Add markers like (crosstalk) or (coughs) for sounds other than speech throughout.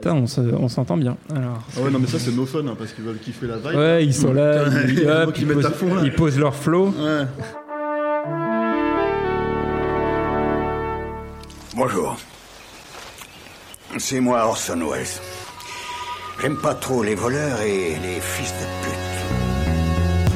Putain, on se- on s'entend bien. Alors, Ah ouais, non, mais ça, c'est no fun, hein, parce qu'ils veulent kiffer la vibe. ouais, ils sont là, ils, (laughs) qui ils mettent posent, à fond, là. ils posent leur flow. Ouais. Bonjour. C'est moi Orson Welles. J'aime pas trop les voleurs et les fils de pute.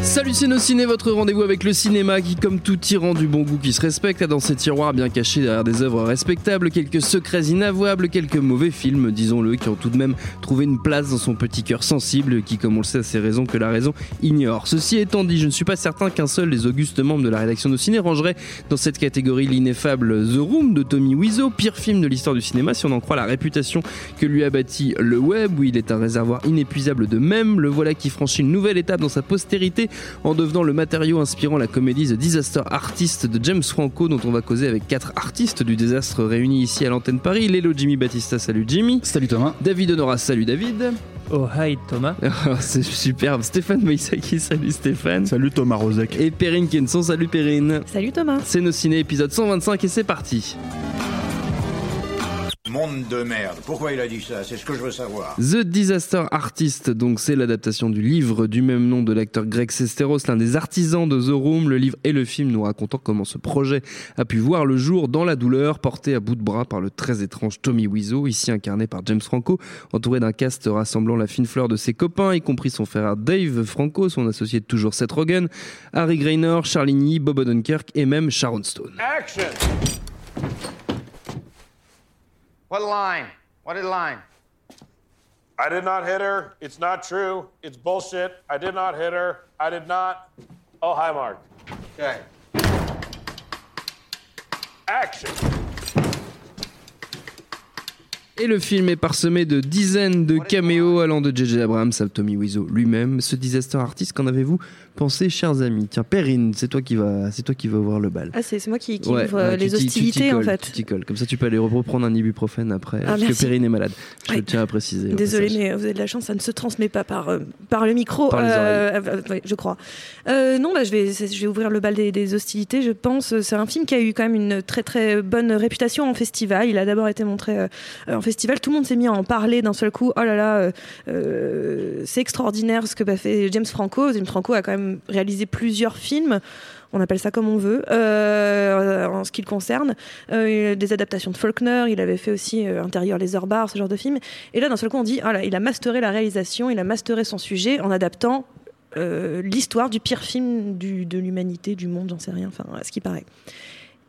Salut ciné, votre rendez-vous avec le cinéma qui, comme tout tyran du bon goût qui se respecte, a dans ses tiroirs bien cachés derrière des œuvres respectables, quelques secrets inavouables, quelques mauvais films, disons-le, qui ont tout de même trouvé une place dans son petit cœur sensible, qui, comme on le sait, a ses raisons que la raison ignore. Ceci étant dit, je ne suis pas certain qu'un seul des augustes membres de la rédaction de ciné rangerait dans cette catégorie l'ineffable The Room de Tommy Wiseau, pire film de l'histoire du cinéma si on en croit la réputation que lui a bâti le web, où il est un réservoir inépuisable de mèmes. Le voilà qui franchit une nouvelle étape dans sa postérité en devenant le matériau inspirant la comédie The Disaster Artist de James Franco, dont on va causer avec quatre artistes du désastre réunis ici à l'antenne Paris. Lélo Jimmy Battista, salut Jimmy. Salut Thomas. David Honora, salut David. Oh, hi Thomas. (laughs) C'est superbe. Stéphane Moïsaki, salut Stéphane. Salut Thomas Rozek. Et Perrine Kenson, salut Perrine. Salut Thomas. C'est nos ciné épisode 125 et c'est parti. Monde de merde. Pourquoi il a dit ça? C'est ce que je veux savoir. The Disaster Artist, donc c'est l'adaptation du livre du même nom de l'acteur Greg Sesteros, l'un des artisans de The Room, le livre et le film nous racontant comment ce projet a pu voir le jour dans la douleur, porté à bout de bras par le très étrange Tommy Wiseau, ici incarné par James Franco, entouré d'un cast rassemblant la fine fleur de ses copains, y compris son frère Dave Franco, son associé de toujours Seth Rogen, Harry Graynor, Charlie Knee, Bob Odenkirk et même Sharon Stone. Action! What line? What line? I did not hit her. It's not true. It's bullshit. I did not hit her. I did not. Oh, hi, Mark. Okay. Action. Et le film est parsemé de dizaines de caméos allant de J.J. Abrams à Tommy Wiseau lui-même. Ce disaster artiste, qu'en avez-vous pensé, chers amis Tiens, Perrine, c'est toi qui va, c'est toi qui va ouvrir le bal. Ah, c'est moi qui, qui Ouais, ouvre ouais, les tu hostilités en colles, fait. Tu colles. Comme ça, tu peux aller reprendre un ibuprofène après. Ah, parce que. Perrine est malade. Je Ouais. tiens à préciser. Désolée, mais vous avez de la chance, ça ne se transmet pas par, euh, par le micro. Par les euh, euh, je crois. Euh, non, bah, je, vais, je vais ouvrir le bal des, des hostilités. Je pense c'est un film qui a eu quand même une très très bonne réputation en festival. Il a d'abord été montré euh, en festival. Tout le monde s'est mis à en parler d'un seul coup. Oh là là, c'est extraordinaire ce que a fait James Franco. James Franco a quand même réalisé plusieurs films. On appelle ça comme on veut. Euh, en ce qui le concerne, Euh, des adaptations de Faulkner. Il avait fait aussi euh, Intérieur les barres, ce genre de film. Et là, d'un seul coup, on dit, ah il a masteré la réalisation, il a masteré son sujet en adaptant l'histoire du pire film de l'humanité, du monde, j'en sais rien, enfin, à ce qui paraît.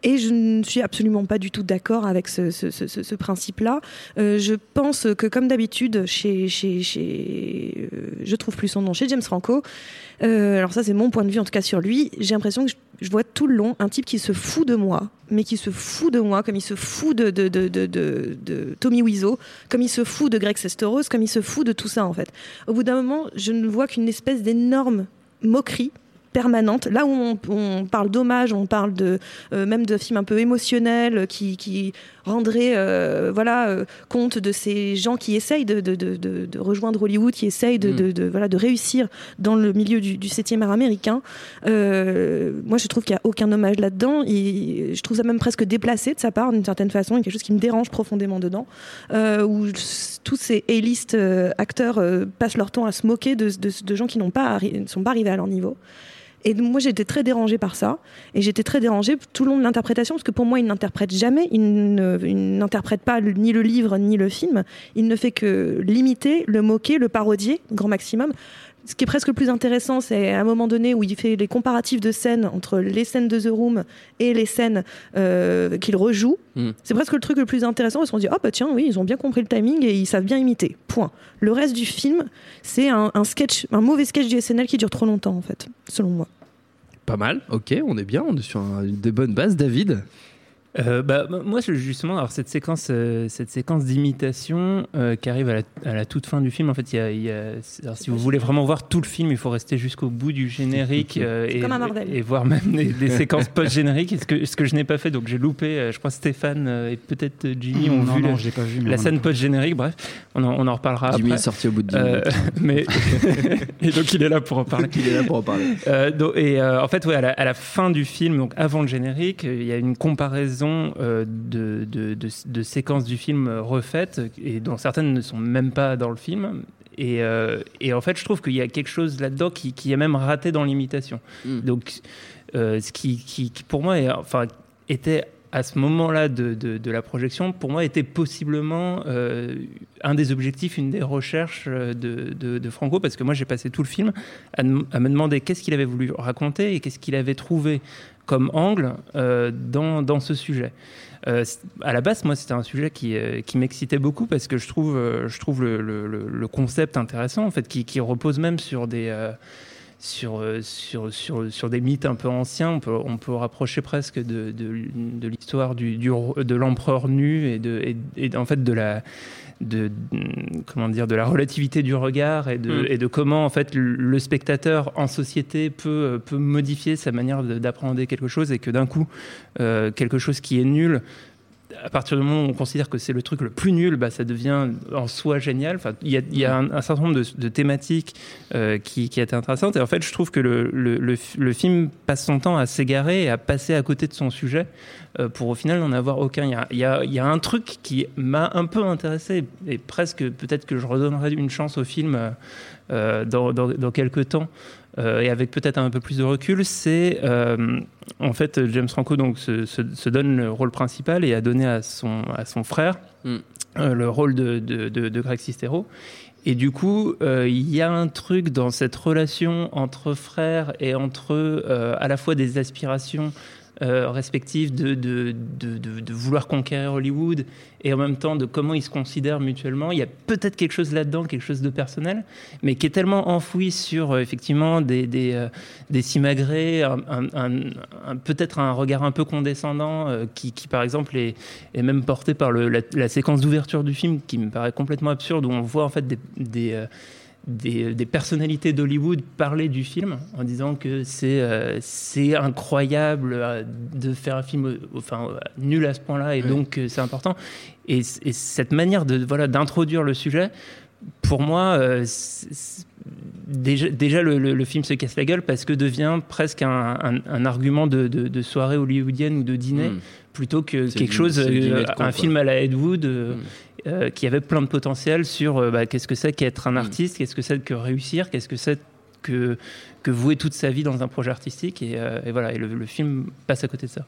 Et je ne suis absolument pas du tout d'accord avec ce, principe-là. Euh, je pense que, comme d'habitude, chez, chez, chez euh, je trouve plus son nom, chez James Franco, euh, alors ça c'est mon point de vue en tout cas sur lui, j'ai l'impression que je, vois tout le long un type qui se fout de moi, mais qui se fout de moi, comme il se fout de Tommy Wiseau, comme il se fout de Greg Sesteros, comme il se fout de tout ça en fait. Au bout d'un moment, je ne vois qu'une espèce d'énorme moquerie permanente. Là où on, on parle d'hommage, on parle de euh, même de films un peu émotionnels qui, qui rendraient euh, voilà euh, compte de ces gens qui essayent de, de, de, de- de rejoindre Hollywood, qui essayent de, Mm. de, voilà de réussir dans le milieu du, du 7e art américain. Moi, je trouve qu'il n'y a aucun hommage là-dedans. Et je trouve ça même presque déplacé de sa part, d'une certaine façon. Il y a quelque chose qui me dérange profondément dedans, où tous ces A-list acteurs passent leur temps à se moquer de, de- de gens qui n'ont pas sont pas arrivés à leur niveau. Et moi, j'étais très dérangée par ça. Et j'étais très dérangée tout le long de l'interprétation, parce que pour moi, il n'interprète jamais. Il n'interprète pas ni le livre, ni le film. Il ne fait que l'imiter, le moquer, le parodier, grand maximum. Ce qui est presque le plus intéressant, c'est à un moment donné où il fait les comparatifs de scènes entre les scènes de The Room et les scènes euh, qu'il rejoue. Mm. C'est presque le truc le plus intéressant parce qu'on se dit, oh bah tiens, oui, ils ont bien compris le timing et ils savent bien imiter. Point. Le reste du film, c'est un, un sketch, un mauvais sketch du SNL qui dure trop longtemps, en fait, selon moi. Pas mal. Ok, on est bien. On est sur un- des bonnes bases. David. Euh, bah, moi, justement, alors cette séquence, euh, cette séquence d'imitation euh, qui arrive à la, à la toute fin du film, en fait, il y a, il y a- alors, si vous voulez vraiment voir tout le film, il faut rester jusqu'au bout du générique (laughs) euh, et, comme un Marvel. et voir même les, les séquences post-génériques. Ce que, ce que je n'ai pas fait, donc j'ai loupé. euh, je crois Stéphane et peut-être Jimmy ont non, vu non, le- je l'ai pas vu. mais la scène a- post-générique. Bref, on en, on en reparlera Jimmy après. est sorti au bout de 10 Euh, minutes. (laughs) mais (laughs) et donc il est là pour en parler. Il est là pour en parler. Euh, donc- et euh, en fait, ouais, à, la, à la fin du film, donc avant le générique, il y a une comparaison euh, de, de, de- de séquences du film refaites, et dont certaines ne sont même pas dans le film. Et, euh, et en fait, je trouve qu'il y a quelque chose là-dedans qui, qui est même raté dans l'imitation. Mm. Donc, euh, ce qui, qui, qui, pour moi, est, enfin, était à ce moment-là de, de, de la projection, pour moi, était possiblement euh, un des objectifs, une des recherches de, Franco, parce que moi, j'ai passé tout le film à me demander qu'est-ce qu'il avait voulu raconter et qu'est-ce qu'il avait trouvé comme angle euh, dans, dans ce sujet. Euh, à la base, moi, c'était un sujet qui, euh, qui m'excitait beaucoup parce que je trouve, euh, je trouve le, le- le- concept intéressant, en fait, qui, qui repose même sur des, sur, euh, sur, sur, sur des mythes un peu anciens. On peut, on peut rapprocher presque de, de, de l'histoire du, du, de l'empereur nu et, de, et, et en fait de la de comment dire de la relativité du regard et de, Mm. et de comment en fait le, spectateur en société peut, peut modifier sa manière de- d'appréhender quelque chose et que d'un coup euh, quelque chose qui est nul à partir du moment où on considère que c'est le truc le plus nul, bah, ça devient en soi génial. Il y a, un, certain nombre de, thématiques euh, qui, étaient intéressantes. Et en fait, je trouve que le, film passe son temps à s'égarer et à passer à côté de son sujet euh, pour au final n'en avoir aucun. Il y a, un truc qui m'a un peu intéressé et presque peut-être que je redonnerai une chance au film euh, dans, dans quelques temps. Euh, et avec peut-être un peu plus de recul, c'est euh, en fait James Franco donc se, se, se, donne le rôle principal et a donné à son, à son frère Mm. euh, le rôle de, de, de, de Greg Sestero. Et du coup, il y a un truc dans cette relation entre frères et entre à la fois des aspirations euh, respectives de, de, de, vouloir conquérir Hollywood et en même temps de comment ils se considèrent mutuellement. Il y a peut-être quelque chose là-dedans, quelque chose de personnel, mais qui est tellement enfoui sur euh, effectivement des, des, euh, des simagrées, un, peut-être un regard un peu condescendant euh, qui, qui, par exemple, est, est même porté par le, la, séquence d'ouverture du film qui me paraît complètement absurde, où on voit en fait des, des, des personnalités d'Hollywood parler du film en disant que c'est euh, c'est incroyable euh, de faire un film enfin nul à ce point-là et Ouais. donc euh, c'est important et, cette manière de voilà d'introduire le sujet pour moi euh, déjà, déjà le, le- le film se casse la gueule parce que devient presque un, un- un argument de, de- de soirée hollywoodienne ou de dîner Mm. plutôt que quelque du- chose euh, un quoi. film à la Ed Wood euh, Mm. Euh, qui avait plein de potentiel sur euh, bah, qu'est-ce que c'est qu'être un Mm. artiste, qu'est-ce que c'est que réussir, qu'est-ce que c'est que, que vouer toute sa vie dans un projet artistique. Et, euh, et voilà, et le, le film passe à côté de ça.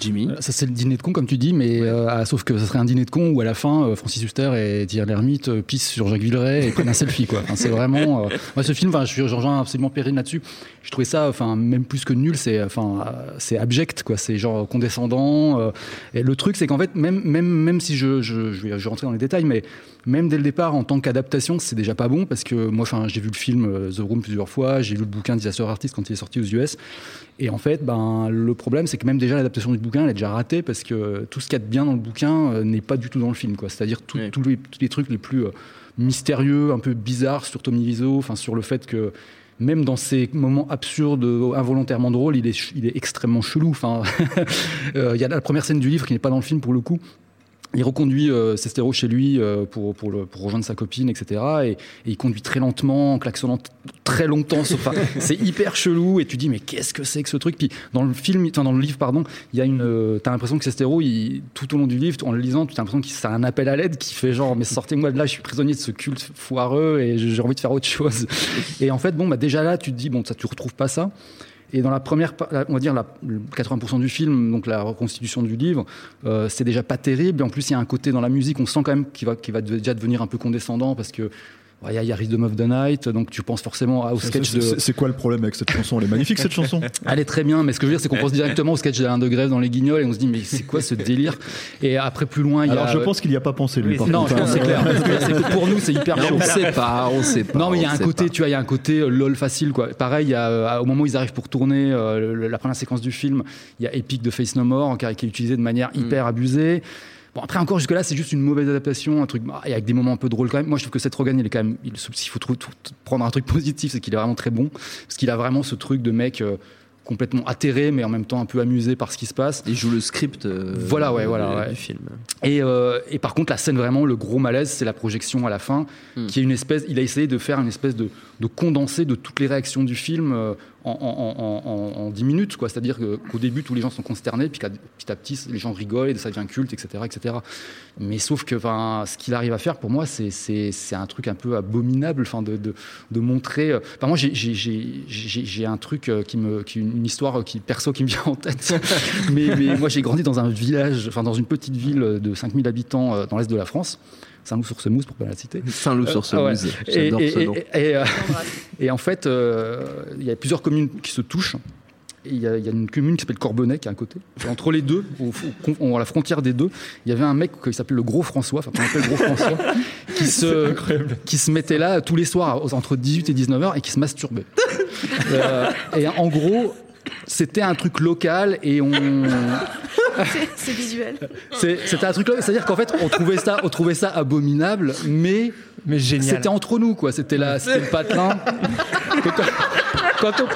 Jimmy. Ça, c'est le dîner de con, comme tu dis, mais euh, ah, sauf que ça serait un dîner de con où à la fin, euh, Francis Huster et Thierry Lhermitte euh, pissent sur Jacques Villeray et prennent un selfie, quoi. Enfin, c'est vraiment. euh, Moi, ce film, enfin, je rejoins absolument Perrine là-dessus. Je trouvais ça, enfin, même plus que nul, c'est, enfin, c'est abject, quoi. C'est genre condescendant. euh, et le truc, c'est qu'en fait, même, même, même si je, je, je vais rentrer dans les détails, mais même dès le départ, en tant qu'adaptation, c'est déjà pas bon parce que moi, enfin, j'ai vu le film euh, The Room plusieurs fois, j'ai lu le bouquin Disaster Artist quand il est sorti aux US. Et en fait, ben, le problème, c'est que même déjà l'adaptation du bouquin, elle est déjà ratée parce que tout ce qu'il y a de bien dans le bouquin euh, n'est pas du tout dans le film. quoi. C'est-à-dire tous les, les trucs les plus euh, mystérieux, un peu bizarres sur Tommy Wiseau, enfin sur le fait que même dans ces moments absurdes, involontairement drôles, il est, il est extrêmement chelou. Enfin, (laughs) il y a la première scène du livre qui n'est pas dans le film pour le coup. Il reconduit euh, Sestero chez lui euh, pour, pour, le- pour rejoindre sa copine, etc. Et, et il conduit très lentement, en klaxonnant très longtemps. Enfin, (laughs) c'est hyper chelou. Et tu dis, mais qu'est-ce que c'est que ce truc? Puis dans le film, enfin, dans le livre, pardon, il y a une. euh, T'as l'impression que Sestero, il, tout au long du livre, en le lisant, tu as l'impression que c'est un appel à l'aide qui fait genre, mais sortez-moi de là, je suis prisonnier de ce culte foireux et j'ai envie de faire autre chose. Et en fait, bon, bah, déjà là, tu te dis, bon, ça, tu retrouves pas ça. Et dans la première, on va dire la, le 80% du film, donc la reconstitution du livre, euh, c'est déjà pas terrible. En plus, il y a un côté dans la musique, on sent quand même qu'il va, qu'il va déjà devenir un peu condescendant parce que il y, a- il y a Rhythm of the Night, donc tu penses forcément au sketch de. C'est quoi le problème avec cette chanson? Elle est magnifique cette chanson. (laughs) Elle est très bien, mais ce que je veux dire, c'est qu'on pense directement au sketch d'Alain de Grève dans les Guignols et on se dit, mais c'est quoi ce délire? Et après, plus loin, il y Alors a. je pense qu'il n'y a pas pensé lui. Par Non, contre, je pense c'est clair. Que pour nous, c'est hyper chaud. On sait pas, on sait pas. Non, mais il y a un côté, pas. tu vois, il y a un côté euh, lol facile, quoi. Pareil, il y a, euh, au moment où ils arrivent pour tourner euh, la première séquence du film, il y a Epic de Face No More qui, qui est utilisé de manière Mm. hyper abusée. Bon, après, encore jusque-là, c'est juste une mauvaise adaptation, un truc, bah, et avec des moments un peu drôles quand même. Moi, je trouve que Seth Rogen, il est quand même, il- s'il faut prendre un truc (laughs) positif, c'est qu'il est vraiment très bon. Parce qu'il a vraiment ce truc de mec euh, complètement atterré, mais en même temps un peu amusé par ce qui se passe. Il joue le script euh, Voilà, ouais, voilà, du- ouais. du film. Et, euh, et par contre, la scène vraiment, le gros malaise, c'est la projection à la fin, Hmm. qui est une espèce. Il a essayé de faire une espèce de, de condensé de toutes les réactions du film euh, en, en, en, en- en 10 minutes, quoi. C'est-à-dire qu'au début, tous les gens sont consternés, puis petit à petit, les gens rigolent, et ça devient culte, etc., etc. Mais sauf que, ce qu'il arrive à faire, pour moi, c'est c'est c'est un truc un peu abominable, enfin, de, de, de montrer. euh, Enfin, moi, j'ai- j'ai- j'ai j'ai- j'ai un truc euh, qui me, qui, une histoire qui perso qui me vient en tête. (laughs) mais, mais moi, j'ai grandi dans un village, enfin, dans une petite ville de 5000 habitants dans l'est de la France. Saint-Loup-sur-Semouse, pour pas la citer. Saint-Loup sur ce Ah ouais. Et, J'adore et- ce nom. et- et, euh, et en fait, euh, il y a plusieurs communes qui se touchent. Il y, a, il y a une commune qui s'appelle Corbonnet qui est à côté. Entre les deux, au, au- à la frontière des deux, il y avait un mec qui s'appelle le Gros François, enfin appelle Gros François, qui (laughs) se, qui se mettait là tous les soirs entre 18 et 19 heures et qui se masturbait. Euh, et en gros, c'était un truc local et on, C'est- visuel. c'est- c'était un truc. C'est-à-dire qu'en fait, on trouvait ça, on trouvait ça abominable, mais Mais génial. c'était entre nous, quoi. C'était la, c'était le patelin. quand, quand on,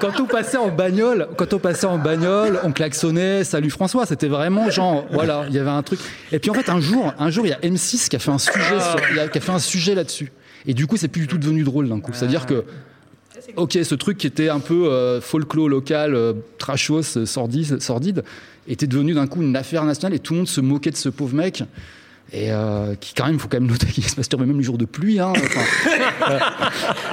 quand on passait en bagnole, quand on passait en bagnole, on klaxonnait, salut François. C'était vraiment genre, voilà, il y avait un truc. Et puis en fait, un jour, un jour, il y a M6 qui a fait un sujet, sur- il y a- qui a fait un sujet là-dessus. Et du coup, c'est plus du tout devenu drôle d'un coup. C'est-à-dire que Ok, ce truc qui était un peu euh, folklore local, euh, trashos, euh, sordide, sordide, était devenu d'un coup une affaire nationale et tout le monde se moquait de ce pauvre mec. Et euh, qui quand même, faut quand même noter (laughs) qu'il se masturbait même les jours de pluie. Hein,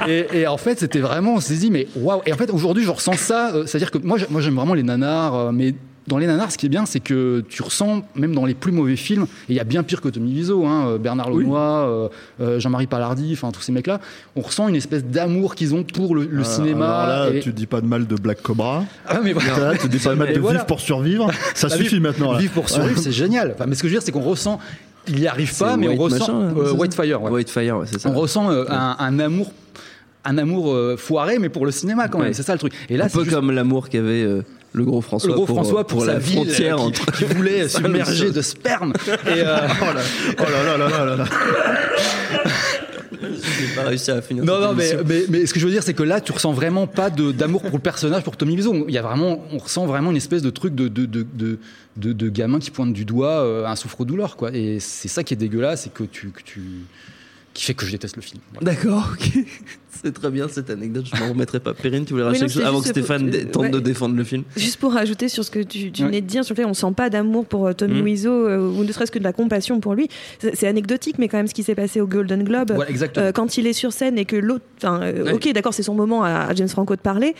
euh, et, en fait, c'était vraiment, on s'est dit, mais waouh. Et en fait, aujourd'hui, je ressens ça. euh, C'est-à-dire que moi, moi, j'aime vraiment les nanars, mais dans les nanars, ce qui est bien, c'est que tu ressens, même dans les plus mauvais films, et il y a bien pire que Tommy Wiseau, hein, euh, Bernard Lenoir, euh, euh, Jean-Marie Palardy, enfin tous ces mecs-là, on ressent une espèce d'amour qu'ils ont pour le, le Euh, cinéma. alors là, et- tu dis pas de mal de Black Cobra. Ah, mais voilà. Là, tu dis pas de mal de voilà. Vivre pour survivre. (laughs) Ça Bah, suffit maintenant. Là. Vivre pour survivre, (laughs) c'est génial. Enfin, mais ce que je veux dire, c'est qu'on ressent, il y arrive pas, mais on ressent euh, Whitefire. Whitefire, ouais, c'est ça. On ressent euh, un, un amour, un amour euh, foiré, mais pour le cinéma quand même. Ouais. C'est ça le truc. Et là, un peu juste- comme l'amour qu'avait euh, le gros François le gros pour, François euh, pour, sa la ville, frontière euh, qui, entre qui voulait (laughs) submerger de sperme. Et, euh, (laughs) Oh là oh là là là là là. J'ai pas réussi à finir. Non, non, mais, émission. mais, mais ce que je veux dire, c'est que là, tu ressens vraiment pas d'amour pour le personnage, pour Tommy Wiseau. Il y a vraiment, on ressent vraiment une espèce de truc de, de, de, de, de- de gamin qui pointe du doigt euh, un souffre-douleur, quoi. Et c'est ça qui est dégueulasse, c'est que tu, que tu, qui fait que je déteste le film. Voilà. D'accord, ok. (laughs) C'est très bien cette anecdote, je m'en remettrai pas. Perrine, tu voulais rajouter quelque chose avant que Stéphane pour- dé- tente ouais. de défendre le film Juste pour rajouter sur ce que tu, tu Ouais. venais de dire, sur le fait on sent pas d'amour pour euh, Tommy. Wiseau euh, ou ne serait-ce que de la compassion pour lui. C'est anecdotique, mais quand même ce qui s'est passé au Golden Globe, euh, quand il est sur scène et que l'autre, enfin, euh, Ouais. ok, d'accord, c'est son moment à, à James Franco de parler.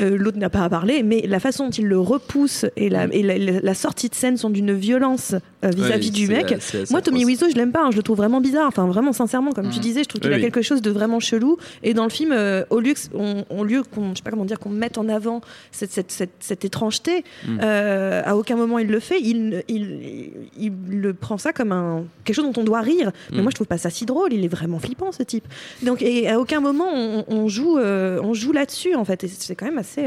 euh, l'autre n'a pas à parler, mais la façon dont il le repousse et la, et la, la- la sortie de scène sont d'une violence euh, vis-à-vis du mec. assez- assez Moi, Tommy. Wiseau, je l'aime pas, hein, je le trouve vraiment bizarre. Enfin, vraiment, sincèrement, comme tu disais, je trouve qu'il Oui, a oui. quelque chose de vraiment chelou. Et dans le film, euh, au lieu que- on, on lieu qu'on, je sais pas comment dire, qu'on mette en avant cette, cette, cette, cette étrangeté, Mm. euh, à aucun moment il le fait. Il, il, il, le prend ça comme un quelque chose dont on doit rire. Mais Mm. moi, je trouve pas ça si drôle. Il est vraiment flippant, ce type. Donc, et à aucun moment on, on joue, euh, on joue là-dessus, en fait. Et c'est quand même assez.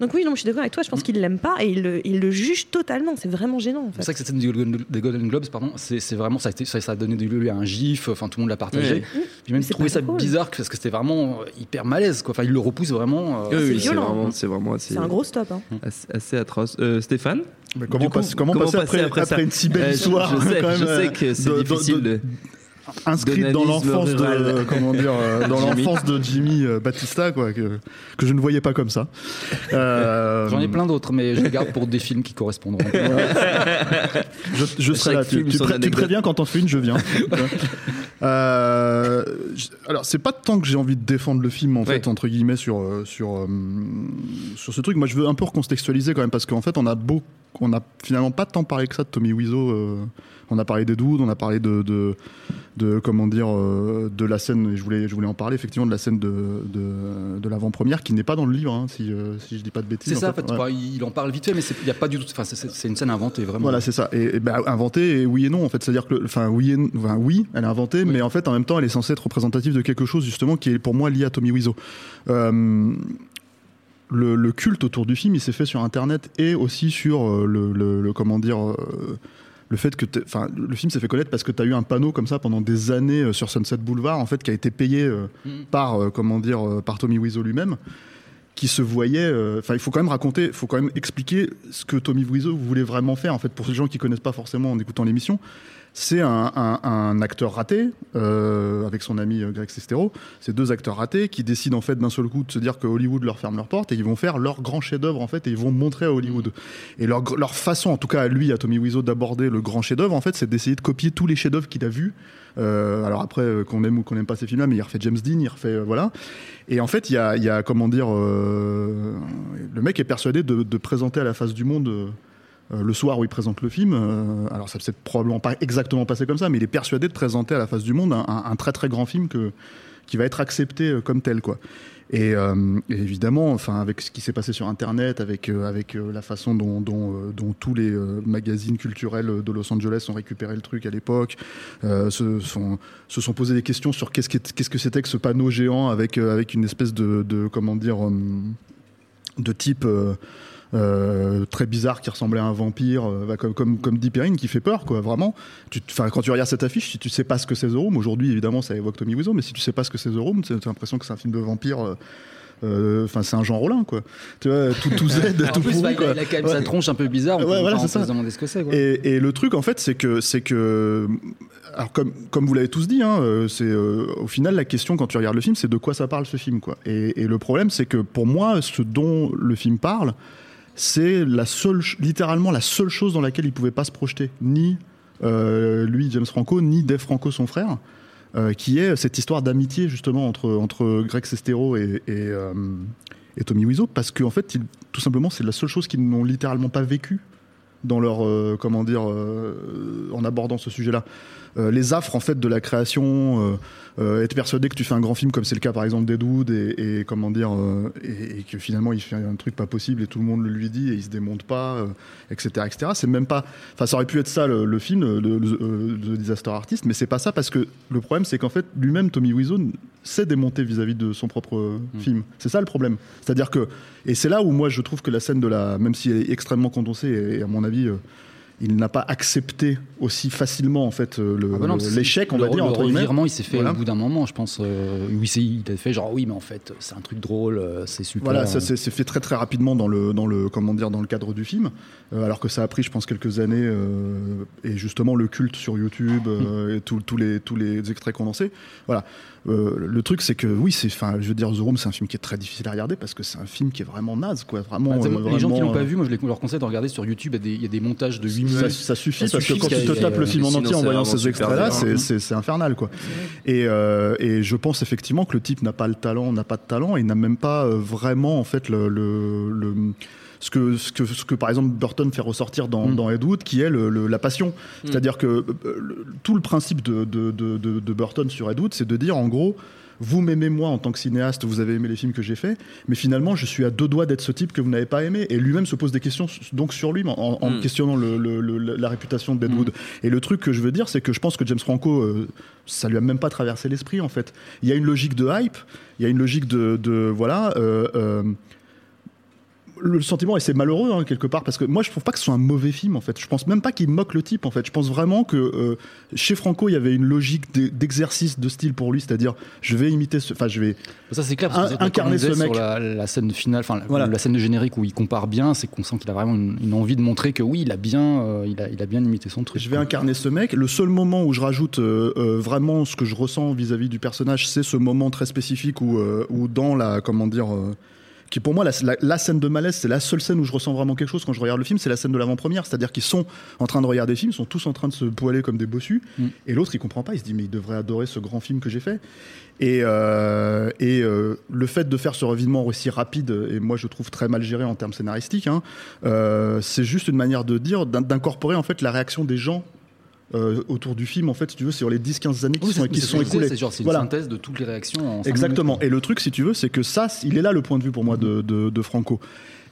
Donc oui, non, je suis d'accord avec toi. Je pense qu'il l'aime pas et il le, il le juge totalement. C'est vraiment gênant, en C'est ça que cette scène des Golden, Globes, pardon, c'est c'est vraiment ça a, été, ça, a donné lieu à un gif, enfin tout le monde l'a partagé. J'ai même trouvé ça bizarre parce que c'était vraiment euh, hyper malaise, quoi. Enfin, il le repousse vraiment. euh, Oui, oui, c'est violent. vraiment, c'est vraiment assez, C'est un gros stop. hein. assez, assez atroce. Euh, Stéphane Mais comment, coup, passer, comment comment passer passer après, après après, ça une si belle Euh, je- histoire je sais, quand même, je sais euh, que c'est difficile de- de- inscrite dans l'enfance de rurale. comment dire euh, (laughs) dans Jimmy. l'enfance de Jimmy euh, Battista quoi que, que je ne voyais pas comme ça. Euh, J'en ai plein d'autres, mais je les garde pour des films qui correspondront. (laughs) Je, je serai là. Tu, film, tu pré- préviens quand on fait une, je viens. (laughs) Euh, alors c'est pas tant que j'ai envie de défendre le film en Ouais. fait entre guillemets sur euh, sur euh, sur ce truc. Moi je veux un peu recontextualiser quand même parce qu'en fait on a beau qu'on a finalement pas tant parlé que ça de Tommy Wiseau. euh, on a parlé des Dudes, on a parlé de, de, de comment dire, euh, de la scène. et Je voulais, je voulais en parler effectivement de la scène de, de, de l'avant-première qui n'est pas dans le livre, hein, si, euh, si je dis pas de bêtises. C'est ça, en fait, ouais. bah, il en parle vite fait, mais c'est- il n'y a pas du tout. C'est- une scène inventée, vraiment. Voilà, c'est ça. Et, et ben, inventé, et oui et non, en fait. C'est-à-dire que, enfin, oui, et, enfin, oui, elle est inventée, mais en fait, en même temps, elle est censée être représentative de quelque chose, justement, qui est pour moi lié à Tommy Wiseau. Le, le culte autour du film, il s'est fait sur Internet et aussi sur euh, le, le- le- comment dire, euh, le fait que, enfin, le film s'est fait connaître parce que tu as eu un panneau comme ça pendant des années euh, sur Sunset Boulevard, en fait, qui a été payé euh, par, comment dire, par Tommy Wiseau lui-même qui se voyait. Enfin, il faut quand même raconter, il faut quand même expliquer ce que Tommy Wiseau voulait vraiment faire. En fait, pour ces gens qui connaissent pas forcément en écoutant l'émission, c'est un, un- un acteur raté euh, avec son ami euh, Greg Sestero. C'est deux acteurs ratés qui décident en fait d'un seul coup de se dire que Hollywood leur ferme leurs portes et ils vont faire leur grand chef-d'œuvre en fait et ils vont montrer à Hollywood. Et leur, leur façon, en tout cas à lui, à Tommy Wiseau, d'aborder le grand chef-d'œuvre, en fait, c'est d'essayer de copier tous les chefs-d'œuvre qu'il a vus. Euh, alors après, euh, qu'on aime ou qu'on n'aime pas ces films-là, mais il refait James Dean, il refait euh, voilà. Et en fait, il y a, il y a, comment dire, le mec est persuadé de, de présenter à la face du monde. Euh, le soir où il présente le film, euh, alors ça s'est probablement pas exactement passé comme ça, mais il est persuadé de présenter à la face du monde un, très très grand film que, qui va être accepté euh, comme tel, quoi. Et, évidemment, enfin, avec ce qui s'est passé sur Internet, avec, avec la façon dont, dont, tous les magazines culturels de Los Angeles ont récupéré le truc à l'époque, se, sont, se sont posé des questions sur qu'est-ce, qu'est- qu'est-ce que c'était que ce panneau géant avec, avec une espèce de, de comment dire, de type. Euh, très bizarre qui ressemblait à un vampire, euh, bah, comme, comme, comme dit Perrine, qui fait peur, quoi, vraiment. Tu, quand tu regardes cette affiche, si tu sais pas ce que c'est The Room, aujourd'hui évidemment ça évoque Tommy Wiseau, mais si tu sais pas ce que c'est The Room, tu as l'impression que c'est un film de vampire. euh, euh, Enfin, c'est un Jean Rollin, quoi. Tu vois, tout, tout Z, (laughs) tout plus, pourri, bah, quoi. il a quand même Ouais. sa tronche un peu bizarre. On Ouais, peut, voilà, ça. se demander ce que c'est. quoi. Et, et le truc, en fait, c'est que, c'est que, alors comme, comme vous l'avez tous dit, hein, c'est euh, au final la question quand tu regardes le film, c'est de quoi ça parle ce film, quoi. Et, et le problème, c'est que pour moi, ce dont le film parle, c'est la seule, littéralement la seule chose dans laquelle il pouvait pas se projeter, ni euh, lui, James Franco, ni Dave Franco, son frère, euh, qui est cette histoire d'amitié justement entre entre Greg Sestero et, et, euh, et Tommy Wiseau, parce qu'en fait, il- tout simplement, c'est la seule chose qu'ils n'ont littéralement pas vécu dans leur euh, comment dire euh, en abordant ce sujet-là. Euh, les affres en fait de la création, être persuadé que tu fais un grand film comme c'est le cas par exemple d'Ed et, et comment dire et, et que finalement il fait un truc pas possible et tout le monde le lui dit et il se démonte pas, etc., etc. C'est même pas, enfin ça aurait pu être ça le, le film, The Disaster Artist, mais c'est pas ça parce que le problème c'est qu'en fait lui-même Tommy Wiseau s'est démonté vis-à-vis de son propre euh, film. C'est ça le problème. C'est-à-dire que et c'est là où moi je trouve que la scène de la, même si elle est extrêmement condensée et, à mon avis euh, il n'a pas accepté aussi facilement en fait euh, le- Ah bah le- l'échec, on le- va dire Le entre revirement, il s'est fait Voilà. au bout d'un moment, je pense. euh, où il, a fait genre oui, mais en fait, c'est un truc drôle, euh, c'est super. Voilà, ça s'est fait très très rapidement dans le dans le comment dire dans le cadre du film, euh, alors que ça a pris, je pense, quelques années euh, et justement le culte sur YouTube euh, et tous les tous les extraits condensés. Voilà, Euh, le truc c'est que oui, c'est enfin, je veux dire, The Room, c'est un film qui est très difficile à regarder parce que c'est un film qui est vraiment naze, quoi, vraiment. Bah, euh, les gens qui l'ont pas euh, vu, moi je les- leur conseille de regarder sur YouTube. Il y a des, il y a des montages de 8 ça, minutes. ça suffit Ça parce que quand tu te tapes le film en entier en voyant ces extraits-là, c'est- infernal quoi. Et, euh, et je pense effectivement que le type n'a pas le talent, n'a pas de talent et n'a même pas vraiment en fait le, le- le- ce que, ce, que, ce que par exemple Burton fait ressortir dans, Mm. dans Ed Wood, qui est le- le- la passion. C'est-à-dire que euh, le- tout le principe de, de, de, Burton sur Ed Wood, c'est de dire en gros, vous m'aimez moi en tant que cinéaste, vous avez aimé les films que j'ai faits, mais finalement je suis à deux doigts d'être ce type que vous n'avez pas aimé. Et lui-même se pose des questions donc sur lui en, en Mm. questionnant le- le- le- la réputation de Deadwood. Et le truc que je veux dire, c'est que je pense que James Franco, euh, ça lui a même pas traversé l'esprit en fait. Il y a une logique de hype, il y a une logique de, de voilà. euh, euh, le sentiment et c'est malheureux hein, quelque part parce que moi je trouve pas que ce soit un mauvais film en fait je pense même pas qu'il moque le type en fait je pense vraiment que euh, chez Franco il y avait une logique d'e- d'exercice de style pour lui c'est-à-dire je vais imiter ce enfin je vais Ça c'est clair, parce que incarner ce mec. sur la, la scène finale, enfin Voilà. la scène de générique où il compare bien, c'est qu'on sent qu'il a vraiment une, une envie de montrer que oui, il a bien, euh, il, a, il a bien imité son truc. Je vais incarner ce mec. Le seul moment où je rajoute euh, euh, vraiment ce que je ressens vis-à-vis du personnage, c'est ce moment très spécifique où, euh, où dans la comment dire, euh, qui pour moi la, la- la scène de malaise, c'est la seule scène où je ressens vraiment quelque chose quand je regarde le film, c'est la scène de l'avant-première, c'est-à-dire qu'ils sont en train de regarder le film, ils sont tous en train de se poiler comme des bossus, Mm. et l'autre il comprend pas, il se dit mais il devrait adorer ce grand film que j'ai fait. Et, euh, et euh, le fait de faire ce revidement aussi rapide, et moi je trouve très mal géré en termes scénaristiques, hein, euh, c'est juste une manière de dire, d'in- d'incorporer en fait la réaction des gens euh, autour du film, en fait, si tu veux, sur les 10-15 années qui Oui, sont, qui sont écoulées. C'est genre, c'est une Voilà. synthèse de toutes les réactions en Exactement. Et le truc, si tu veux, c'est que ça, il est là le point de vue pour moi de, de- de Franco.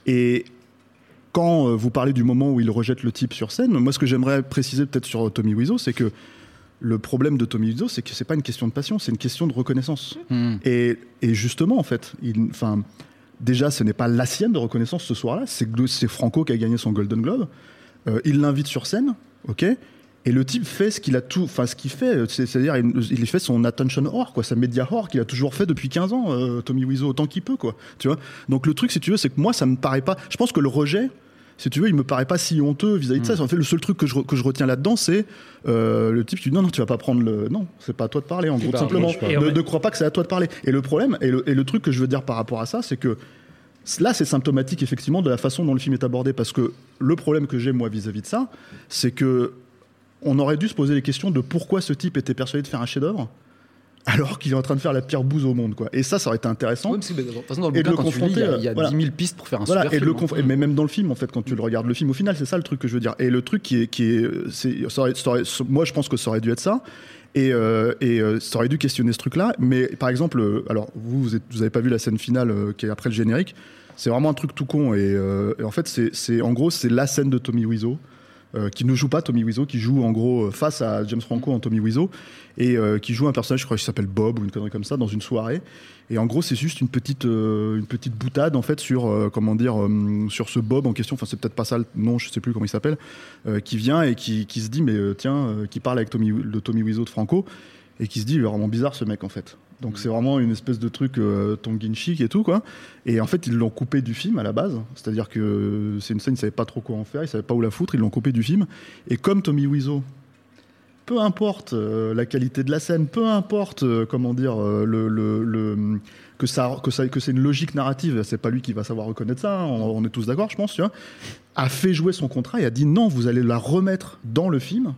Et quand euh, vous parlez du moment où il rejette le type sur scène, moi, ce que j'aimerais préciser peut-être sur Tommy Wiseau, c'est que le problème de Tommy Wiseau, c'est que c'est pas une question de passion, c'est une question de reconnaissance. Hmm. Et, et justement, en fait, il, enfin, déjà, ce n'est pas la sienne de reconnaissance ce soir-là, c'est Franco qui a gagné son Golden Globe. Euh, il l'invite sur scène, ok et le type fait ce qu'il a tout, enfin ce qu'il fait, c'est- c'est-à-dire il, il fait son attention whore, quoi, sa média whore qu'il a toujours fait depuis 15 ans, euh, Tommy Wiseau autant qu'il peut, quoi. Tu vois. Donc le truc, si tu veux, c'est que moi, ça me paraît pas. Je pense que le rejet, si tu veux, il me paraît pas si honteux vis-à-vis de ça. En fait, le seul truc que je, que je retiens là-dedans, c'est euh, le type qui dit non, non, tu vas pas prendre le. Non, c'est pas à toi de parler, en gros, tout simplement. ne crois pas que c'est à toi de parler. Et le problème, et le, et le truc que je veux dire par rapport à ça, c'est que Là, c'est symptomatique effectivement de la façon dont le film est abordé, parce que le problème que j'ai moi vis-à-vis de ça, c'est que on aurait dû se poser les questions de pourquoi ce type était persuadé de faire un chef-d'œuvre, alors qu'il est en train de faire la pire bouse au monde, quoi. Et ça, ça aurait été intéressant. Oui, parce que, de toute façon, dans le Et de le il y a, confronter, il y a voilà. 10 000 pistes pour faire un Voilà, super et, le film. hein. mais même dans le film, en fait, quand tu le regardes le film, au final, c'est ça le truc que je veux dire. Et le truc qui est, qui est, c'est, ça aurait- ça aurait- moi, je pense que ça aurait dû être ça. Et, euh, et euh, ça aurait dû questionner ce truc-là. Mais par exemple, euh, alors vous, vous, êtes- vous avez pas vu la scène finale euh, qui est après le générique. C'est vraiment un truc tout con. Et, euh, et en fait, c'est, c'est en gros, c'est la scène de Tommy Wiseau. Euh, qui ne joue pas Tommy Wiseau, qui joue en gros euh, face à James Franco en Tommy Wiseau, et euh, qui joue un personnage, je crois qu'il s'appelle Bob ou une connerie comme ça, dans une soirée. Et en gros, c'est juste une petite, une petite boutade en fait sur, comment dire, sur ce Bob en question. Enfin, c'est peut-être pas ça le nom, je sais plus comment il s'appelle, qui vient et qui, qui se dit, mais tiens, qui parle avec Tommy, le Tommy Wiseau de Franco, et qui se dit, il est vraiment bizarre ce mec en fait. Donc c'est vraiment une espèce de truc euh, tonguin chic et tout quoi. Et en fait ils l'ont coupé du film à la base, c'est-à-dire que c'est une scène ils savaient pas trop quoi en faire, ils savaient pas où la foutre, ils l'ont coupé du film. Et comme Tommy Wiseau, peu importe euh, la qualité de la scène, peu importe euh, comment dire euh, que c'est une logique narrative, c'est pas lui qui va savoir reconnaître ça, hein, on, est tous d'accord je pense, a fait jouer son contrat et a dit non vous allez la remettre dans le film.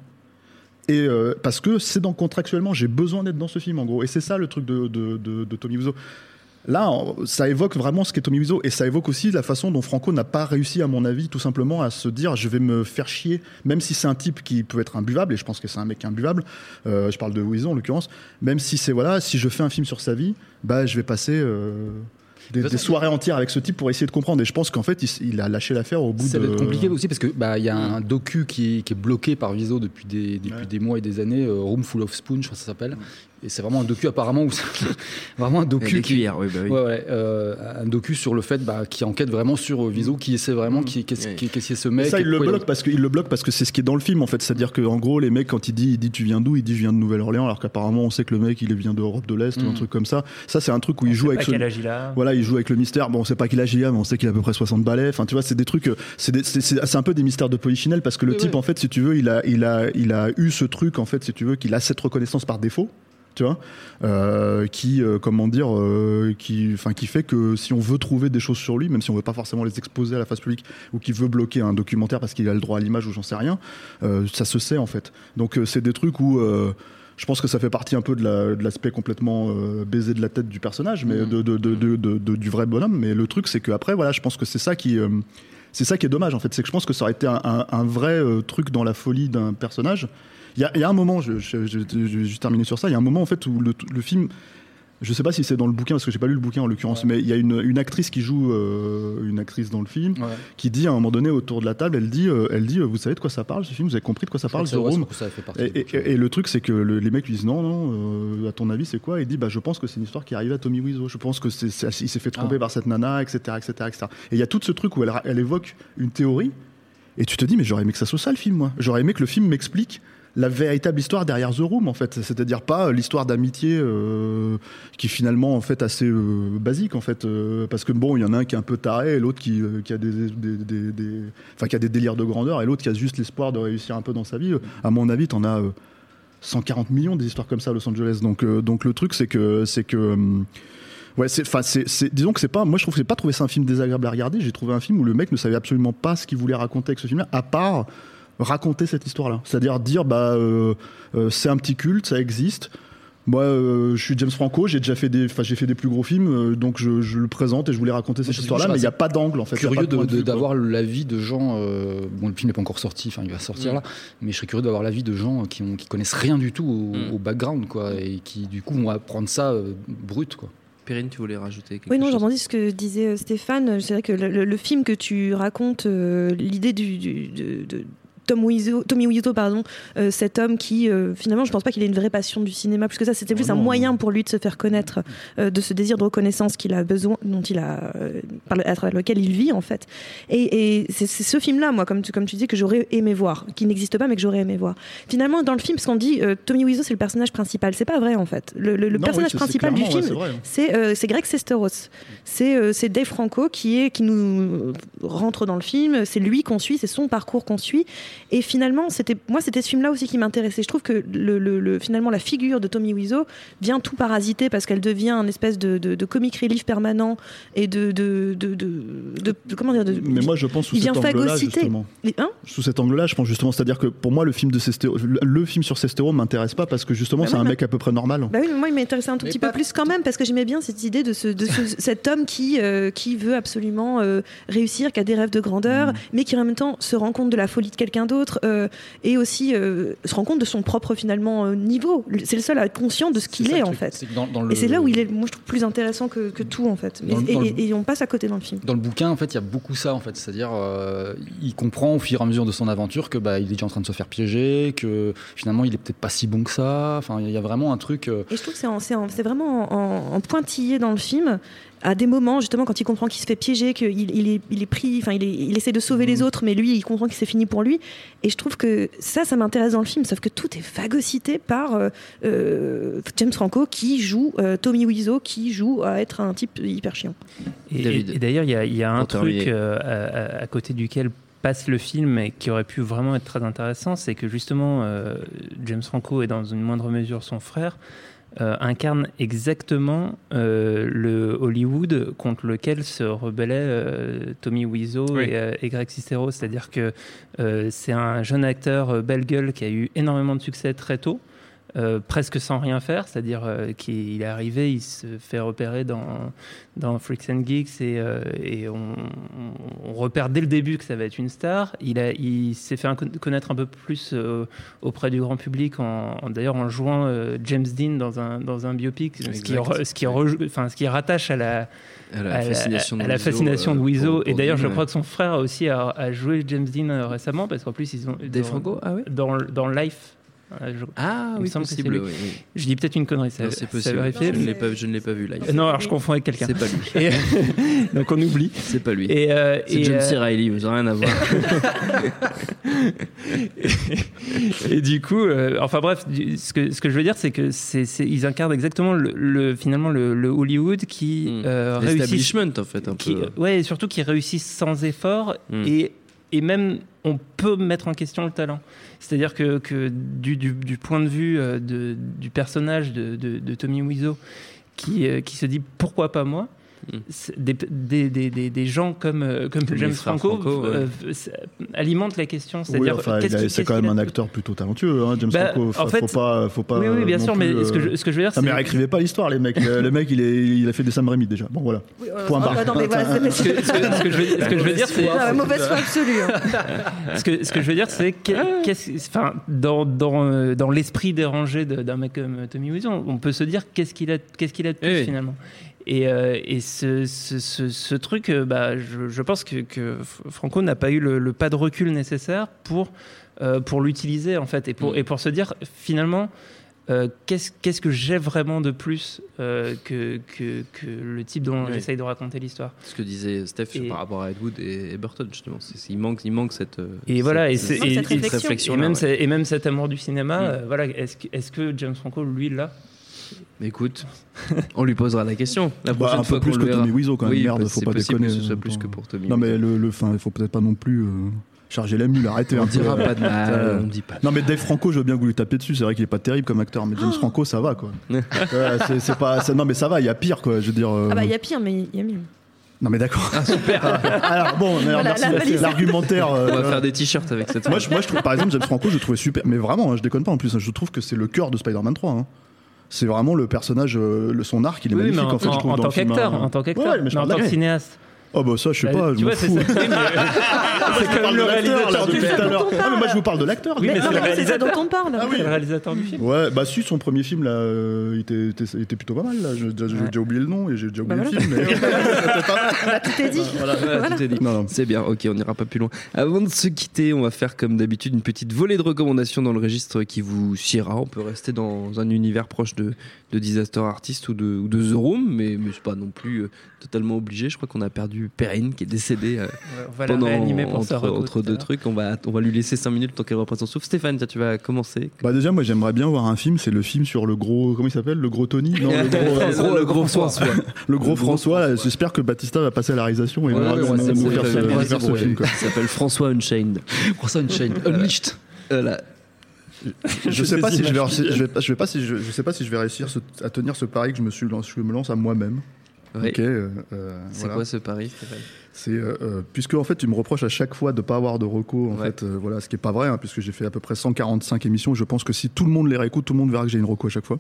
Et euh, parce que c'est dans contractuellement, j'ai besoin d'être dans ce film en gros. Et c'est ça le truc de, de, de- de Tommy Wiseau. Là, ça évoque vraiment ce qu'est Tommy Wiseau et ça évoque aussi la façon dont Franco n'a pas réussi, à mon avis, tout simplement à se dire je vais me faire chier, même si c'est un type qui peut être imbuvable et je pense que c'est un mec imbuvable. euh, je parle de Wiseau en l'occurrence. Même si c'est voilà, si je fais un film sur sa vie, bah je vais passer euh, des, soirées entières avec ce type pour essayer de comprendre. Et je pense qu'en fait, il, a lâché l'affaire au bout Ça de. va être compliqué aussi parce que bah il y a un docu qui est, qui est bloqué par Viso depuis des depuis Ouais. des mois et des années, euh, Room Full of Spoon, je crois que ça s'appelle. Et c'est vraiment un docu apparemment où c'est- (laughs) vraiment un docu qui, cuillères, oui, bah oui. Ouais, ouais, euh, un docu sur le fait bah, qui enquête vraiment sur euh, Viso, qui essaie vraiment qui qu'est-ce qui- qu'est-ce qu'il est ce mec. Ça, il le bloque parce que il le bloque parce que c'est ce qui est dans le film en fait. C'est-à-dire que en gros, les mecs quand il dit, il dit tu viens d'où, il dit je viens de Nouvelle-Orléans, alors qu'apparemment on sait que le mec il vient d'Europe de l'Est ou un Mm. truc comme ça. Ça, c'est un truc où il joue avec ce. il. Voilà, il joue avec le mystère. Bon, on sait pas qu'il a GIA, mais on sait qu'il a à peu près 60 balais. Enfin, tu vois, c'est des trucs, euh, c'est des- c'est c'est- c'est un peu des mystères de Polichinelle parce que le Oui, type, oui. en fait, si tu veux, il a, il a, il a eu ce truc, en fait, si tu veux, qu'il a cette reconnaissance par défaut. Tu vois, euh, qui, euh, comment dire, euh, qui, enfin, qui fait que si on veut trouver des choses sur lui, même si on veut pas forcément les exposer à la face publique, ou qui veut bloquer un documentaire parce qu'il a le droit à l'image ou j'en sais rien, ça se sait en fait. Donc c'est des trucs où je pense que ça fait partie un peu de la- de l'aspect complètement euh, baisé de la tête du personnage, mais Mhm. de, de- de- de- de- de- du vrai bonhomme. Mais le truc, c'est qu'après, voilà, je pense que c'est ça qui, euh, c'est ça qui est dommage en fait. C'est que je pense que ça aurait été un, un- un vrai euh, truc dans la folie d'un personnage. Il y a, il y a un moment, je, je, je- je- je vais juste terminer sur ça. Il y a un moment en fait où le, le film. Je sais pas si c'est dans le bouquin parce que j'ai pas lu le bouquin en l'occurrence, mais il y a une, une actrice qui joue euh, une actrice dans le film Ouais. qui dit à un moment donné autour de la table, elle dit, euh, elle dit, euh, vous savez de quoi ça parle ce film? Vous avez compris de quoi ça Je parle The Room ça, et, le truc, c'est que le- les mecs lui disent non, non, euh, à ton avis, c'est quoi? Il dit bah, je pense que c'est une histoire qui arrive à Tommy Wiseau. Je pense que c'est, il s'est fait tromper Ah. par cette nana, etc., etc., etc. Et il y a tout ce truc où elle, elle évoque une théorie, et tu te dis mais j'aurais aimé que ça soit ça le film, moi. J'aurais aimé que le film m'explique la véritable histoire derrière The Room en fait. C'est-à-dire pas euh, l'histoire d'amitié euh, qui est finalement en fait assez euh, basique en fait parce que bon il y en a un qui est un peu taré et l'autre qui, a des, qui a des délires de grandeur et l'autre qui a juste l'espoir de réussir un peu dans sa vie. À mon avis t'en as euh, 140 millions des histoires comme ça à Los Angeles. Donc donc le truc c'est que c'est que Ouais, enfin, disons que c'est pas, moi je trouve que pas trouvé ça un film désagréable à regarder. J'ai trouvé un film où le mec ne savait absolument pas ce qu'il voulait raconter avec ce film-là, à part raconter cette histoire-là. C'est-à-dire dire, bah, euh, euh, c'est un petit culte, ça existe. Moi, euh, je suis James Franco, j'ai déjà fait des, enfin, j'ai fait des plus gros films, euh, donc je, je le présente et je voulais raconter cette histoire-là, mais il n'y a pas d'angle en fait. curieux d'avoir l'avis de gens. euh, bon, le film n'est pas encore sorti, enfin il va sortir Mm. là, mais je serais curieux d'avoir l'avis de gens qui, ont, qui connaissent rien du tout au, Mm. au background, quoi, et qui du coup vont apprendre ça euh, brut, quoi. Perrine, tu voulais rajouter quelque Oui, non, chose j'entendis ce que disait Stéphane. C'est vrai que le, le- le film que tu racontes, euh, l'idée du, du- de, de Tom Wiseau, Tommy Wiseau, pardon, euh, cet homme qui, euh, finalement, je pense pas qu'il ait une vraie passion du cinéma, plus que ça, c'était plus Oh un moyen pour lui de se faire connaître, euh, de ce désir de reconnaissance qu'il a besoin, dont il a, par le- à travers lequel il vit, en fait. Et, et c'est ce film-là, moi, comme tu, comme tu dis, que j'aurais aimé voir, qui n'existe pas, mais que j'aurais aimé voir. Finalement, dans le film, parce qu'on dit Tommy Wiseau, c'est le personnage principal, c'est pas vrai, en fait. Le, le- le Non, personnage oui, principal du ouais, film, c'est Greg Sesteros. C'est c'est Dave Franco qui, est, qui nous rentre dans le film. C'est lui qu'on suit, c'est son parcours qu'on suit. Et finalement, c'était moi, c'était ce film-là aussi qui m'intéressait. Je trouve que le, le- le- finalement, la figure de Tommy Wiseau vient tout parasiter parce qu'elle devient un espèce de, de, de comic relief permanent et de. de, de, de- de- de- comment dire de, Mais moi, je pense sous cet vient angle-là, phagocyter. justement. Hein? Sous cet angle-là, je pense justement, c'est-à-dire que pour moi, le film de Sestero, le, film sur Sestero m'intéresse pas parce que justement, Bah c'est oui, un mec à peu près normal. Bah oui, mais moi, il m'intéressait un tout Mais petit peu plus quand même, parce que j'aimais bien cette idée de, ce, de ce- (laughs) cet homme qui, euh, qui veut absolument euh, réussir, qui a des rêves de grandeur, mais qui en même temps se rend compte de la folie de quelqu'un d'autre, euh, et aussi euh, se rend compte de son propre finalement euh, niveau. C'est le seul à être conscient de ce qu'il est, en fait. c'est que dans- dans le- Et c'est là où il est, moi je trouve, plus intéressant que, que tout, en fait. Dans et, on passe à côté dans le film. Dans le bouquin, en fait, il y a beaucoup ça, en fait. C'est-à-dire, il comprend au fur et à mesure de son aventure que bah, il est déjà en train de se faire piéger, que finalement, il est peut-être pas si bon que ça. Enfin, il y a vraiment un truc. Et je trouve que c'est en- c'est en- c'est vraiment en, en pointillé dans le film. À des moments, justement, quand il comprend qu'il se fait piéger, qu'il il est, il est pris, enfin, il, est- il essaie de sauver les autres, mais lui, il comprend que c'est fini pour lui. Et je trouve que ça, ça m'intéresse dans le film, sauf que tout est phagocyté par euh, euh, James Franco qui joue euh, Tommy Wiseau, qui joue à être un type hyper chiant. Et, David. et- et d'ailleurs, il y a, il y a un truc euh, à, côté duquel passe le film et qui aurait pu vraiment être très intéressant, c'est que justement, euh, James Franco et dans une moindre mesure son frère euh, incarne exactement euh, le Hollywood contre lequel se rebellaient euh, Tommy Wiseau Oui. et, et Greg Sestero. C'est-à-dire que c'est un jeune acteur belle gueule qui a eu énormément de succès très tôt. Euh, presque sans rien faire, c'est-à-dire euh, qu'il est arrivé, il se fait repérer dans, dans Freaks and Geeks et, euh, et on, repère dès le début que ça va être une star. Il, a- il s'est fait connaître un peu plus auprès du grand public, en, en- d'ailleurs en jouant James Dean dans un, dans un biopic, ce qui, Exact. re- ce, qui rejoue- enfin, ce qui rattache à la, À la à la- fascination de à la fascination de Et d'ailleurs, je crois que son frère aussi a, a joué James Dean récemment, parce qu'en plus, ils ont. Dans- Franco? Ah oui Dans, dans Life. Je- Ah Il me oui, semble que c'est possible. Oui, oui. Je dis peut-être une connerie, ça, Non, C'est ça possible. vérifier. Je ne l'ai pas, je ne l'ai pas vu live. Non, alors je confonds avec quelqu'un. C'est pas lui. Et- (laughs) donc on oublie. C'est pas lui. Et, euh, C'est John euh, C. Reilly, vous n'avez rien à voir. (laughs) et du coup, euh, enfin bref, du- ce que, ce que je veux dire, c'est que c'est, c'est- ils incarnent exactement le, le- finalement le, le Hollywood qui Mm. euh, réussit. L'establishment, en fait, un qui- peu. ouais, et surtout qui réussissent sans effort Mm. et, et même on peut mettre en question le talent. C'est-à-dire que, du, point de vue euh, du personnage de, Tommy Wiseau qui, euh, qui se dit pourquoi pas moi des, des, des, des- des gens comme, euh, comme James Franco, euh, alimentent la question. Oui, C'est-à-dire, enfin, qui- c'est qu'est-ce quand même un acteur plutôt talentueux, hein, James Bah, Franco. en fait- faut pas, faut pas. Oui, oui, bien sûr, mais ce que, euh, je, ce que je veux dire, Ah, mais c'est. réécrivez pas l'histoire, les mecs. Le mec, il, est, il a fait des Sam Raimi déjà. Bon, voilà. Point barre. C'est- Ce que, ce ce je veux, ce dire, c'est. Mauvaise foi absolue. hein. (laughs) Ce que, ce que je veux dire, c'est que, qu'est-ce- enfin, dans, dans, dans l'esprit dérangé d'un mec comme Tommy Wiseau, on peut se dire qu'est-ce qu'il a, qu'est-ce qu'il a de plus Eh oui. finalement. Et, euh, et ce, ce, ce- ce truc, euh, bah, je, je pense que, Franco n'a pas eu le, le pas de recul nécessaire pour, euh, pour l'utiliser en fait, et pour, Mm. et pour se dire finalement. euh, qu'est-ce, qu'est-ce que j'ai vraiment de plus euh, que, que, que le type dont Oui. j'essaye de raconter l'histoire Ce que disait Steph Et- par rapport à Ed Wood et, et Burton, justement. Il, manque, il manque cette. Et cette- voilà, et, cette- réflexion. et même, ouais. et même cet amour du cinéma, Mm. euh, voilà, est-ce que, est-ce que James Franco, lui, l'a? Écoute, (laughs) on lui posera la question. La Bah, prochaine un peu fois plus que. Tommy Wiseau, quand même. Oui, Merde, faut pas déconner. que ce soit euh, plus attends. que pour Tommy. Non, mais le, le, fin, il faut peut-être pas non plus. euh, Chargez la mule, arrêtez. On un peu, dira euh, pas de mal, euh, on dit pas de Non mais Dave Franco, je veux bien que vous lui tapiez dessus. C'est vrai qu'il est pas terrible comme acteur, mais James Franco, ça va quoi. (laughs) Ouais, c'est- c'est pas, c'est- non mais ça va, il y a pire quoi. Je veux dire. euh, Ah bah il y a pire, mais il y a mieux. Non mais d'accord. Ah super (laughs) Alors bon, alors, Voilà, merci, la l'argumentaire. euh, On va faire des t-shirts avec cette Moi je, moi, je trouve, par exemple, James Franco, je le trouvais super. Mais vraiment, hein, je déconne pas en plus. hein, je trouve que c'est le cœur de Spider-Man 3. hein. C'est vraiment le personnage, euh, le, son arc, il est Oui, magnifique en, en fait. je trouve, en dans tant film, qu'acteur, hein. en tant qu'acteur, Ouais, ouais, en tant que cinéaste. Oh bah ça, je sais Bah, pas, je m'en c'est fous. C'est quand (laughs) même le réalisateur du depuis film. tout à l'heure. dont on Ah, mais moi je vous parle de l'acteur. Oui, mais c'est le mais c'est ça réalisateur. dont on parle. C'est le réalisateur du film. Ouais, bah si, son premier film là, euh, il, était, était- il était plutôt pas mal J'ai Ouais. déjà oublié le nom et j'ai déjà oublié Bah le film. mais- (laughs) C'était pas mal. Bah, tout est dit. Tout est. C'est bien, ok, on n'ira pas plus loin. Avant de se quitter, on va faire comme d'habitude une petite volée de recommandations dans le registre qui vous siera. On peut rester dans un univers proche de, de Disaster Artist ou de, ou de The Room, mais, mais c'est pas non plus euh, totalement obligé. Je crois qu'on a perdu Perrine qui est décédée euh, On va la pendant réanimer pour entre, entre deux trucs. On va, on va lui laisser 5 minutes tant qu'elle reprend son souffle. Stéphane, tiens, tu vas commencer. Bah déjà, moi j'aimerais bien voir un film. C'est le film sur le gros, comment il s'appelle, le gros Tony? Non, (laughs) le gros, euh, le gros François. le gros (laughs) François. J'espère que Batista va passer à la réalisation et Ouais, nous faire ce- film. quoi. Il s'appelle François Unchained. François Unchained, Unleashed. Voilà. Je sais pas si je vais, je vais pas, je vais pas si je, je sais pas si je vais réussir ce- à tenir ce pari que je me suis, lancé- je me lance à moi-même. Ouais. Ok. euh, euh, C'est voilà. quoi ce pari, Stéphane? C'est euh, puisque en fait tu me reproches à chaque fois de pas avoir de recours en Ouais. fait euh, voilà ce qui est pas vrai hein, puisque j'ai fait à peu près 145 émissions je pense que si tout le monde les réécoute tout le monde verra que j'ai une reco à chaque fois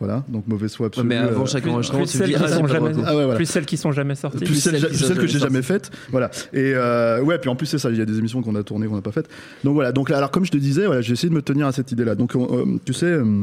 voilà donc mauvaise foi Ouais, absolue mais avant chaque Plus, enregistrement, plus tu celles dis qui ah, sont jamais, plus celles qui sont jamais sorties. plus Plus celles, que j'ai jamais jamais faites voilà et euh, ouais puis en plus c'est ça il y a des émissions qu'on a tournées qu'on n'a pas faites donc voilà donc alors comme je te disais voilà j'ai essayé de me tenir à cette idée là donc euh, tu sais euh,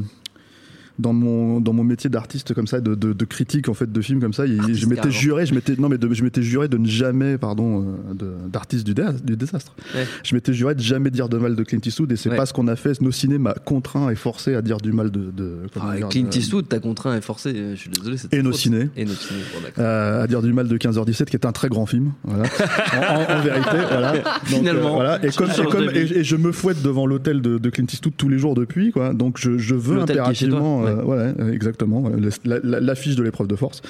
dans mon dans mon métier d'artiste comme ça de, de, de critique en fait de films comme ça je m'étais juré je m'étais non mais de- je m'étais juré de ne jamais pardon euh, d'artiste du, dé- du désastre Ouais. je m'étais juré de jamais dire de mal de Clint Eastwood et c'est Ouais. pas ce qu'on a fait nos ciné m'a contraint et forcé à dire du mal de, de Ah, dire, Clint Eastwood, t'as contraint et forcé. euh, Je suis désolé. Et ta nos ciné. Et nos ciné. Bon, euh, à dire du mal de 15h17 qui est un très grand film voilà (laughs) en, en- en vérité voilà Donc, Finalement, euh, voilà et je comme, et, change comme- d'avis. et, et je me fouette devant l'hôtel de, de Clint Eastwood tous les jours depuis quoi donc je, je veux impérativement ouais, euh, exactement la- la- l'affiche de l'épreuve de force.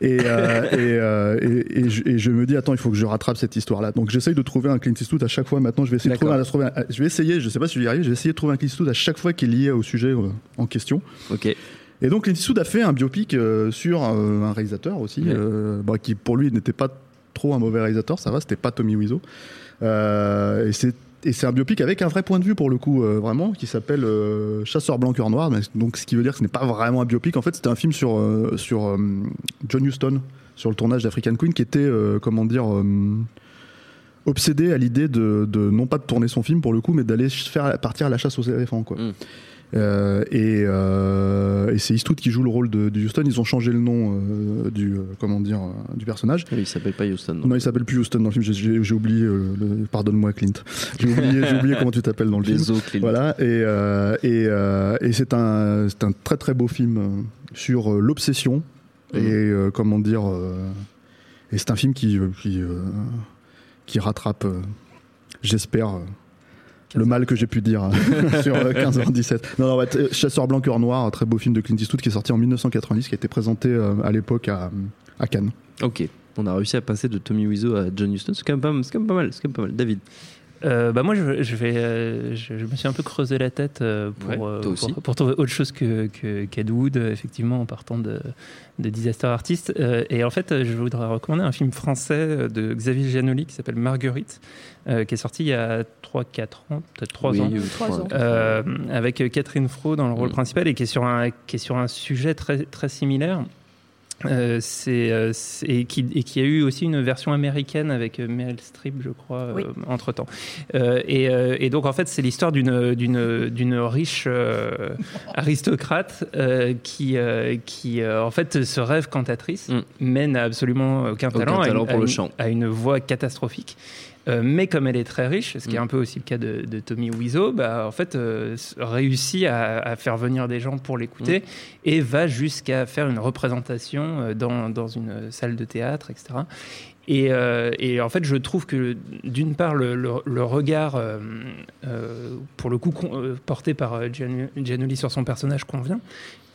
Et, euh, (laughs) et, euh, et, et je, et je me dis attends il faut que je rattrape cette histoire là donc j'essaye de trouver un Clint Eastwood à chaque fois. Maintenant je vais essayer de trouver, un, trouver un- je vais essayer je sais pas si je vais y arriver je vais essayer de trouver un Clint Eastwood à chaque fois qui est lié au sujet en question. Ok. et donc Clint Eastwood a fait un biopic euh, sur euh, un réalisateur aussi, euh, bah, qui pour lui n'était pas trop un mauvais réalisateur, ça va, c'était pas Tommy Wiseau. Et c'est et c'est un biopic avec un vrai point de vue pour le coup, euh, vraiment, qui s'appelle euh, Chasseur blanc cœur noir. Donc ce qui veut dire que ce n'est pas vraiment un biopic. En fait, c'était un film sur euh, sur John Huston, sur le tournage d'African Queen, qui était comment dire. obsédé à l'idée de, de non pas de tourner son film pour le coup mais d'aller faire partir à la chasse aux éléphants quoi. Mm. Euh, et, euh, et c'est Eastwood qui joue le rôle de, de Houston. Ils ont changé le nom euh, du comment dire du personnage. Oui, il s'appelle pas Houston. non. Non, il s'appelle plus Houston dans le film. J'ai- oublié. le- Pardonne-moi, Clint. J'ai oublié, comment tu t'appelles dans le film. Désolé, Clint. Voilà. Et, et, et c'est un très très beau film sur l'obsession Mhm. et comment dire. et c'est un film qui qui qui rattrape. J'espère. Euh, le mal que j'ai pu dire euh, (laughs) (laughs) sur euh, 15h17. Non, non, ouais, t- Chasseur blanc cœur noir, un très beau film de Clint Eastwood qui est sorti en 1990, qui a été présenté euh, à l'époque à, à Cannes. Ok. On a réussi à passer de Tommy Wiseau à John Huston. C'est quand quand même pas mal. C'est quand même pas mal. David. Euh, bah moi, je, je vais, euh, je, je me suis un peu creusé la tête euh, pour, Ouais, euh, pour, pour trouver autre chose que, que Wood, effectivement, en partant de, de Disaster Artist. Euh, et en fait, je voudrais recommander un film français de Xavier Giannoli qui s'appelle Marguerite, euh, qui est sorti il y a 3-4 ans, peut-être 3 Oui, ans. Trois trois- ans. Avec Catherine Fro dans le rôle Mm. principal et qui est sur un, qui est sur un sujet très, très similaire. Euh, c'est, euh, c'est- et, qui, et qui a eu aussi une version américaine avec euh, Meryl Streep, je crois, Oui. entre temps. et, et donc, en fait, c'est l'histoire d'une, d'une, d'une riche aristocrate qui, qui en fait, se rêve cantatrice, Mm. mais n'a absolument aucun Aucun talent, pour a le une- chant. a une voix catastrophique. Euh, mais comme elle est très riche, ce qui est Mm. un peu aussi le cas de, de Tommy Wiseau, bah, en fait, euh, réussit à, à faire venir des gens pour l'écouter et va jusqu'à faire une représentation euh, dans, dans une salle de théâtre, etc. Et, euh, et en fait, je trouve que d'une part, le, le- le regard, euh, euh, pour le coup, porté par Gian- Giannoli sur son personnage convient.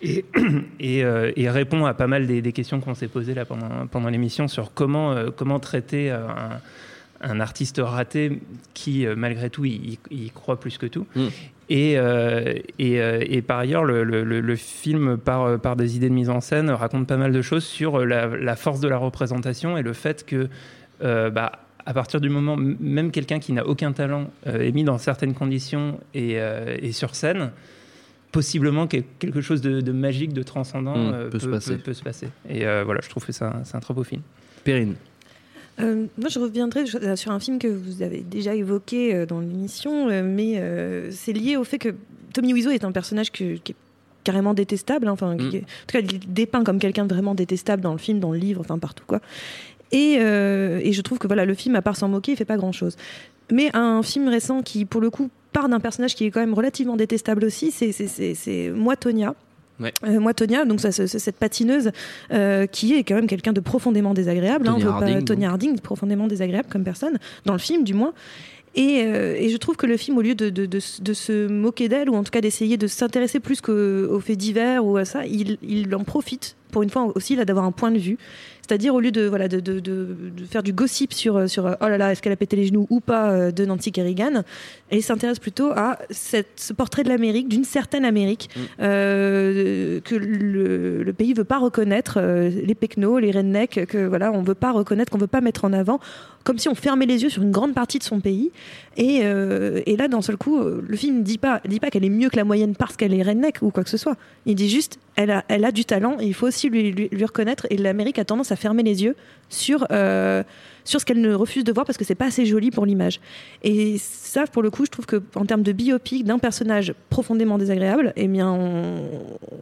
Et, (coughs) et, et répond à pas mal des, des questions qu'on s'est posées là pendant, pendant l'émission sur comment, comment traiter un, un artiste raté qui, euh, malgré tout, il, il croit plus que tout. Mm. Et, euh, et, euh, et par ailleurs, le, le- le- le film, par, par des idées de mise en scène, raconte pas mal de choses sur la, la force de la représentation et le fait que, euh, bah, à partir du moment, même quelqu'un qui n'a aucun talent euh, est mis dans certaines conditions et, et sur scène, possiblement que- quelque chose de, de magique, de transcendant Mm, euh, peut se passer. peut se passer. Et voilà, je trouve que c'est un, un très beau film. Perrine. Euh, moi, je reviendrai je- sur un film que vous avez déjà évoqué euh, dans l'émission, euh, mais euh, c'est lié au fait que Tommy Wiseau est un personnage que- qui est carrément détestable. hein, Enfin, qui Mm. est- en tout cas, il est dépeint comme quelqu'un de vraiment détestable dans le film, dans le livre, enfin partout quoi. Et, euh, et je trouve que voilà, le film, à part s'en moquer, il fait pas grand chose. Mais un film récent qui, pour le coup, part d'un personnage qui est quand même relativement détestable aussi, c'est- Moi Tonya. Ouais. Euh, moi Tonya, donc ça, c'est cette patineuse euh, qui est quand même quelqu'un de profondément désagréable. hein, Tonya on veut pas- Harding, Tonya. Harding, profondément désagréable comme personne, dans le film du moins. Et, euh, et je trouve que le film, au lieu de, de- de s- de se moquer d'elle, ou en tout cas d'essayer de s'intéresser plus qu'aux aux faits divers ou à ça, il, il en profite, pour une fois aussi, là, d'avoir un point de vue. C'est-à-dire, au lieu de, voilà, de, de- de- de faire du gossip sur, sur euh, oh là là, est-ce qu'elle a pété les genoux ou pas euh, de Nancy Kerrigan, elle s'intéresse plutôt à cette- ce portrait de l'Amérique, d'une certaine Amérique, euh, que le, le pays veut pas reconnaître, euh, les pecnos, les rednecks, que voilà, on veut pas reconnaître, qu'on veut pas mettre en avant, comme si on fermait les yeux sur une grande partie de son pays. Et, euh, et là, d'un seul coup, euh, le film ne dit pas, dit pas qu'elle est mieux que la moyenne parce qu'elle est redneck ou quoi que ce soit. Il dit juste, elle a, elle a du talent et il faut aussi lui, lui, lui reconnaître. Et l'Amérique a tendance à fermer les yeux sur, euh, sur ce qu'elle ne refuse de voir parce que c'est pas assez joli pour l'image. Et ça, pour le coup, je trouve que en termes de biopic d'un personnage profondément désagréable, eh bien, on,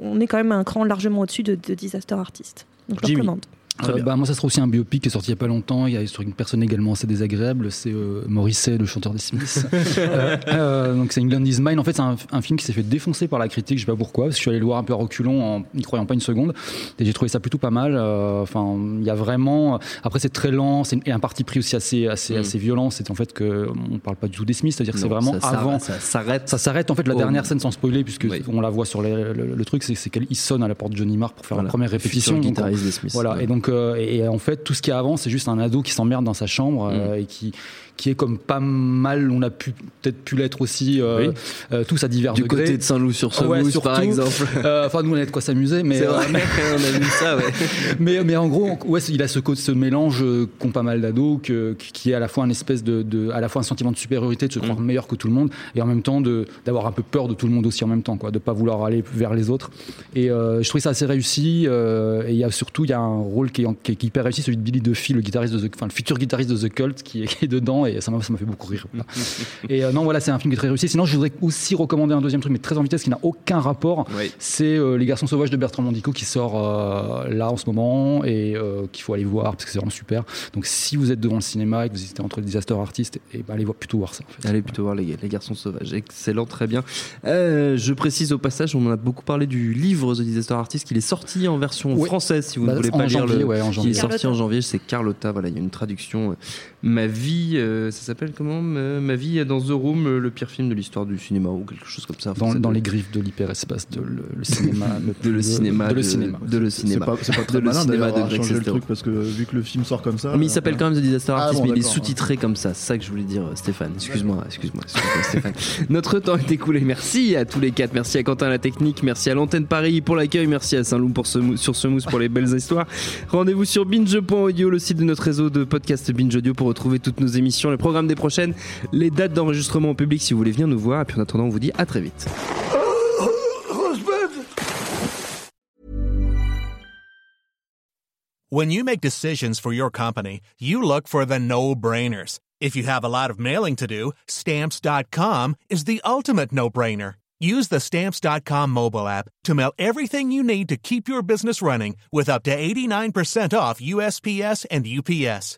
on est quand même un cran largement au-dessus de, de Disaster Artist. Donc, je le recommande. Euh, bah, moi, ça sera aussi un biopic qui est sorti il y a pas longtemps. Il y a sur une personne également assez désagréable. C'est euh, Morrissey, le chanteur des Smiths. (laughs) Euh, euh, donc c'est England is Mine. En fait, c'est un, un film qui s'est fait défoncer par la critique. Je sais pas pourquoi. Parce que je suis allé le voir un peu à reculons, en n'y croyant pas une seconde. Et j'ai trouvé ça plutôt pas mal. Euh, Enfin, il y a vraiment. Après, c'est très lent. C'est et un parti pris aussi assez, assez, Mm. assez violent. C'est en fait que on parle pas du tout des Smiths. C'est-à-dire que c'est vraiment ça- avant. Ça s'arrête. Ça s'arrête en fait la dernière scène sans spoiler puisque Oui. on la voit sur les- le, le truc c'est qu'il sonne à la porte de Johnny Marr pour faire Voilà. la première répétition Donc, guitariste des Smiths. voilà Ouais. et donc euh, et, et en fait tout ce qui est avant c'est juste un ado qui s'emmerde dans sa chambre euh, et qui qui est comme pas mal on a pu peut-être pu l'être aussi euh, Oui. euh, tous à divers Du degrés côté de Saint-Loup sur ce Ouais, par exemple. (laughs) Euh, enfin nous on a de quoi s'amuser mais C'est euh, vrai, (laughs) on a vu ça, ouais. (laughs) mais, mais en gros, ouais, il a ce, mélange qu'ont pas mal d'ados, qui est à la fois un espèce de, de- à la fois un sentiment de supériorité, de se croire Mm. meilleur que tout le monde, et en même temps de d'avoir un peu peur de tout le monde aussi en même temps, quoi, de pas vouloir aller vers les autres. Et euh, je trouvais ça assez réussi. et il y a surtout, il y a un rôle qui est, en- qui est hyper réussi, celui de Billy Duffy, le guitariste de The, enfin le futur guitariste de The Cult, qui est, qui est dedans, et ça m'a ça m'a fait beaucoup rire. voilà. et euh, non, voilà, c'est un film qui est très réussi. Sinon, je voudrais aussi recommander un deuxième truc, mais très en vitesse, qui n'a aucun rapport. Oui. C'est euh, Les Garçons Sauvages de Bertrand Mandico qui sort euh, là en ce moment et euh, qu'il faut aller voir parce que c'est vraiment super. Donc si vous êtes devant le cinéma et que vous hésitez entre les Disaster Artists, et ben allez voir, plutôt voir ça. En fait. Allez plutôt voir les, les garçons sauvages. Excellent, très bien. Euh, je précise au passage, on en a beaucoup parlé du livre The Disaster Artist, qu'il est sorti en version française, si vous Bah, ne voulez pas lire janvier, le. ouais, en qui janvier. est sorti en Carlotta. janvier, c'est Carlotta. Voilà, il y a une traduction. Ma vie, euh, ça s'appelle comment Ma ma vie dans The Room, euh, le pire film de l'histoire du cinéma ou quelque chose comme ça. Enfin, Dans, ça dans doit- les griffes de l'hyperespace de le, le (laughs) cinéma. de le cinéma, De le cinéma. de le C'est cinéma. pas, c'est pas De très malin de à Greg changer le truc parce que vu que le film sort comme ça. Mais il s'appelle euh, quand même The Disaster Ah Artist, bon, mais il est sous-titré comme ça. C'est ça que je voulais dire, euh, Stéphane. Excuse-moi, excuse-moi, excuse-moi, Stéphane. (laughs) Notre temps est écoulé. Merci à tous les quatre. Merci à Quentin à la technique. Merci à l'antenne Paris pour l'accueil. Merci à Saint-Loup pour ce sur ce mousse pour les belles histoires. Rendez-vous sur binge.audio, le site de notre réseau de podcast Binge Audio pour retrouver toutes nos émissions, les programmes des prochaines, les dates d'enregistrement en public si vous voulez venir nous voir. Et puis en attendant, on vous dit à très vite. When you make decisions for your company, you look for the no-brainers. If you have a lot of mailing to do, stamps.com is the ultimate no-brainer. Use the stamps.com mobile app to mail everything you need to keep your business running with up to 89% off USPS and UPS.